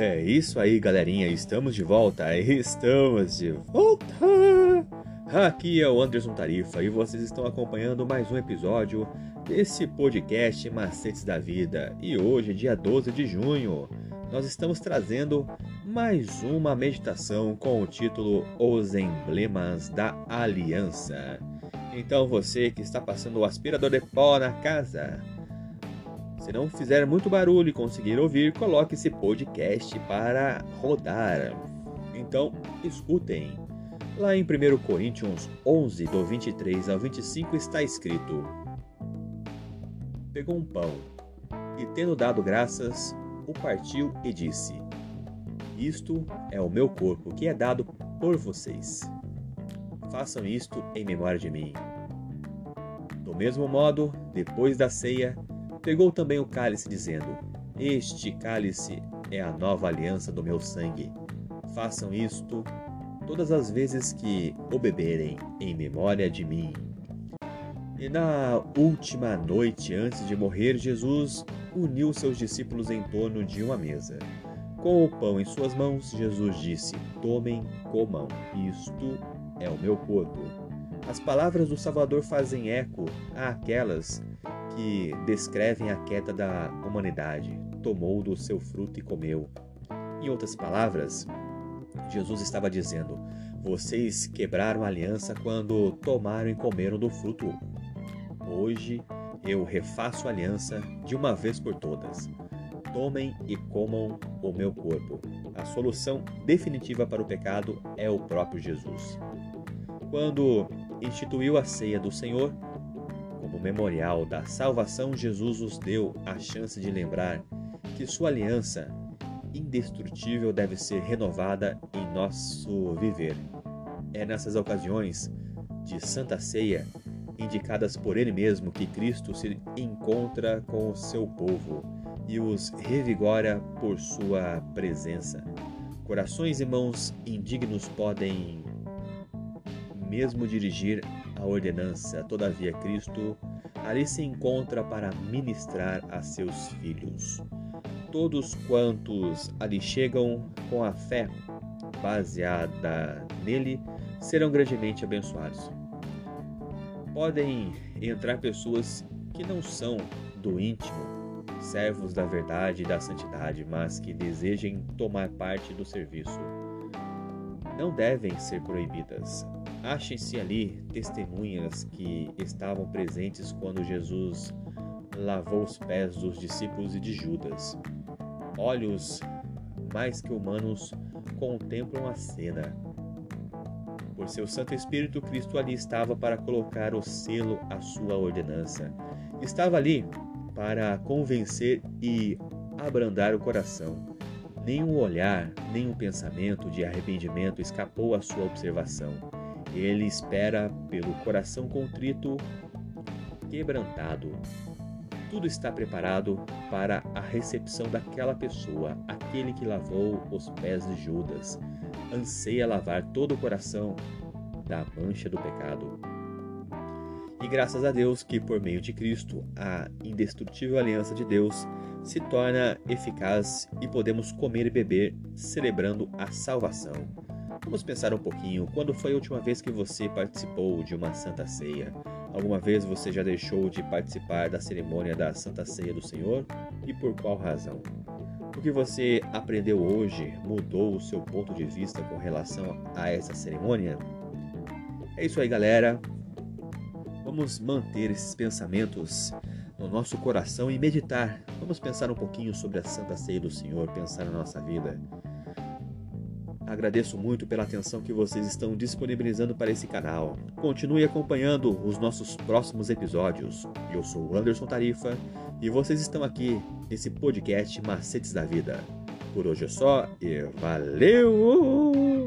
É isso aí, galerinha. Estamos de volta. Estamos de volta. Aqui é o Anderson Tarifa e vocês estão acompanhando mais um episódio desse podcast Macetes da Vida. E hoje, dia 12 de junho, nós estamos trazendo mais uma meditação com o título Os Emblemas da Aliança. Então, você que está passando o aspirador de pó na casa, se não fizer muito barulho e conseguir ouvir, coloque esse podcast para rodar. Então, escutem. Lá em 1 Coríntios 11, do 23 ao 25, está escrito: Pegou um pão e, tendo dado graças, o partiu e disse: Isto é o meu corpo que é dado por vocês. Façam isto em memória de mim. Do mesmo modo, depois da ceia, Pegou também o cálice, dizendo: Este cálice é a nova aliança do meu sangue. Façam isto todas as vezes que o beberem, em memória de mim. E na última noite antes de morrer, Jesus uniu seus discípulos em torno de uma mesa. Com o pão em suas mãos, Jesus disse: Tomem, comam, isto é o meu corpo. As palavras do Salvador fazem eco àquelas que descrevem a queda da humanidade. Tomou do seu fruto e comeu. Em outras palavras, Jesus estava dizendo: Vocês quebraram a aliança quando tomaram e comeram do fruto. Hoje eu refaço a aliança de uma vez por todas. Tomem e comam o meu corpo. A solução definitiva para o pecado é o próprio Jesus. Quando instituiu a ceia do Senhor, como memorial da salvação, Jesus nos deu a chance de lembrar que sua aliança indestrutível deve ser renovada em nosso viver. É nessas ocasiões de Santa Ceia, indicadas por Ele mesmo, que Cristo se encontra com o seu povo e os revigora por sua presença. Corações e mãos indignos podem mesmo dirigir a ordenança, todavia Cristo ali se encontra para ministrar a seus filhos. Todos quantos ali chegam com a fé baseada nele serão grandemente abençoados. Podem entrar pessoas que não são do íntimo, servos da verdade e da santidade, mas que desejem tomar parte do serviço. Não devem ser proibidas. Achem-se ali testemunhas que estavam presentes quando Jesus lavou os pés dos discípulos e de Judas. Olhos mais que humanos contemplam a cena. Por seu Santo Espírito, Cristo ali estava para colocar o selo à sua ordenança. Estava ali para convencer e abrandar o coração. Nenhum olhar, nenhum pensamento de arrependimento escapou à sua observação. Ele espera pelo coração contrito, quebrantado. Tudo está preparado para a recepção daquela pessoa, aquele que lavou os pés de Judas. Anseia lavar todo o coração da mancha do pecado. E graças a Deus que, por meio de Cristo, a indestrutível aliança de Deus se torna eficaz e podemos comer e beber, celebrando a salvação. Vamos pensar um pouquinho, quando foi a última vez que você participou de uma Santa Ceia? Alguma vez você já deixou de participar da cerimônia da Santa Ceia do Senhor? E por qual razão? O que você aprendeu hoje mudou o seu ponto de vista com relação a essa cerimônia? É isso aí, galera. Vamos manter esses pensamentos no nosso coração e meditar. Vamos pensar um pouquinho sobre a Santa Ceia do Senhor, pensar na nossa vida. Agradeço muito pela atenção que vocês estão disponibilizando para esse canal. Continue acompanhando os nossos próximos episódios. Eu sou Anderson Tarifa e vocês estão aqui nesse podcast Macetes da Vida. Por hoje é só e valeu!